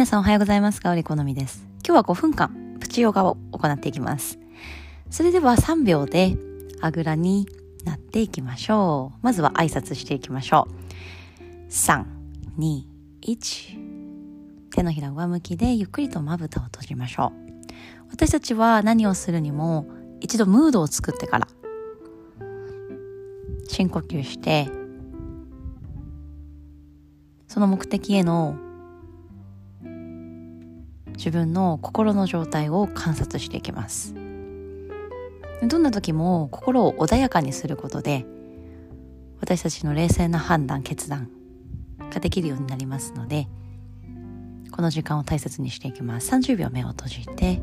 皆さんおはようございます。香り好みです。今日は5分間、プチヨガを行っていきます。それでは3秒であぐらになっていきましょう。まずは挨拶していきましょう。3、2、1。手のひら上向きでゆっくりとまぶたを閉じましょう。私たちは何をするにも一度ムードを作ってから深呼吸してその目的への自分の心の状態を観察していきます。どんな時も心を穏やかにすることで私たちの冷静な判断決断ができるようになりますのでこの時間を大切にしていきます。30秒目を閉じて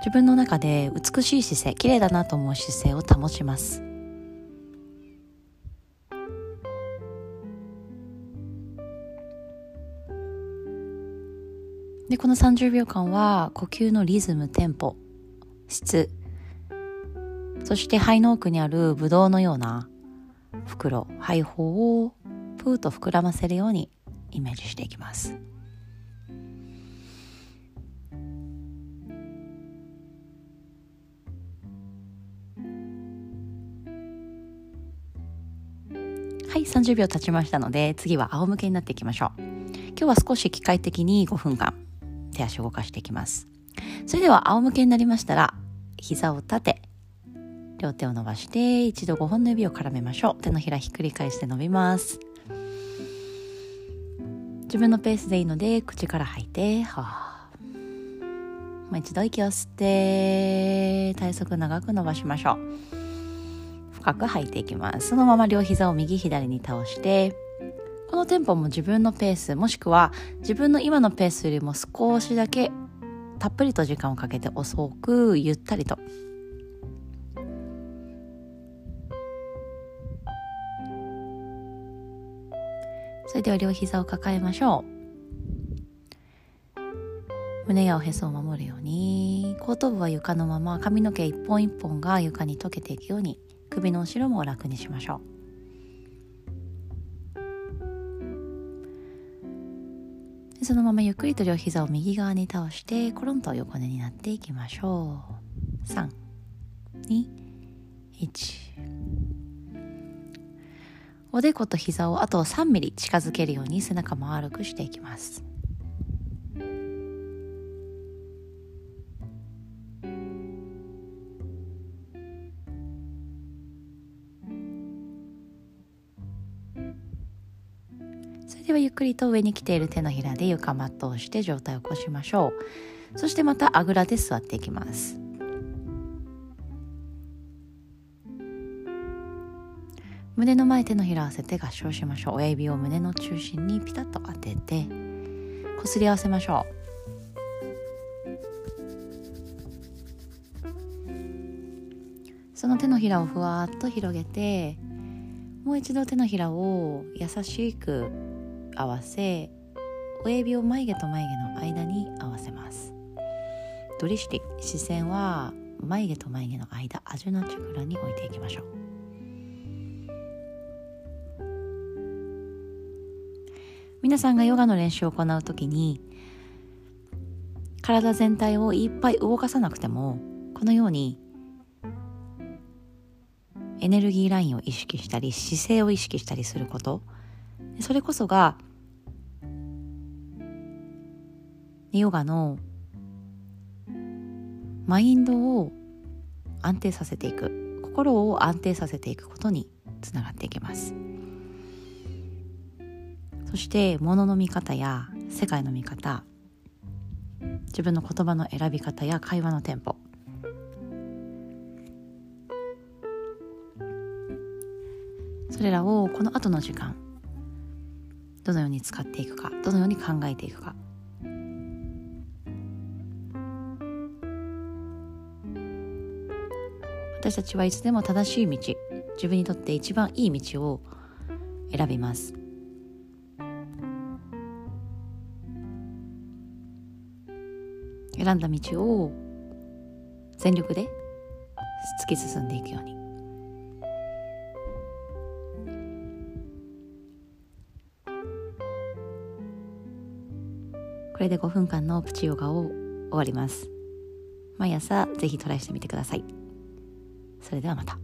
自分の中で美しい姿勢綺麗だなと思う姿勢を保ちます。でこの30秒間は呼吸のリズムテンポ質。そして肺の奥にあるブドウのような袋。肺胞をプーと膨らませるようにイメージしていきます。はい30秒経ちましたので次は仰向けになっていきましょう。今日は少し機械的に5分間。手足を動かしていきます。それでは仰向けになりましたら膝を立て両手を伸ばして一度5本の指を絡めましょう。手のひらひっくり返して伸びます。自分のペースでいいので口から吐いてはあ。もう一度息を吸って体側長く伸ばしましょう。深く吐いていきます。そのまま両膝を右左に倒してこのテンポも自分のペースもしくは自分の今のペースよりも少しだけたっぷりと時間をかけて遅くゆったりと。それでは両膝を抱えましょう。胸やおへそを守るように後頭部は床のまま髪の毛一本一本が床に溶けていくように首の後ろも楽にしましょう。そのままゆっくりと両膝を右側に倒してコロンと横寝になっていきましょう。321おでこと膝をあと3ミリ近づけるように背中も丸くしていきます。それではゆっくりと上に来ている手のひらで床マットをして上体を起こしましょう。そしてまたあぐらで座っていきます。胸の前手のひら合わせて合掌しましょう。親指を胸の中心にピタッと当ててこすり合わせましょう。その手のひらをふわっと広げてもう一度手のひらを優しく合わせ親指を眉毛と眉毛の間に合わせます。ドリシティ視線は眉毛と眉毛の間アジュナチュクラに置いていきましょう。皆さんがヨガの練習を行う時に体全体をいっぱい動かさなくてもこのようにエネルギーラインを意識したり姿勢を意識したりすることそれこそがヨガのマインドを安定させていく。心を安定させていくことにつながっていきます。そして物の見方や世界の見方自分の言葉の選び方や会話のテンポ。それらをこの後の時間どのように使っていくかどのように考えていくか。私たちはいつでも正しい道自分にとって一番いい道を選びます。選んだ道を全力で突き進んでいくように。これで5分間のプチヨガを終わります。毎朝ぜひトライしてみてください。それではまた。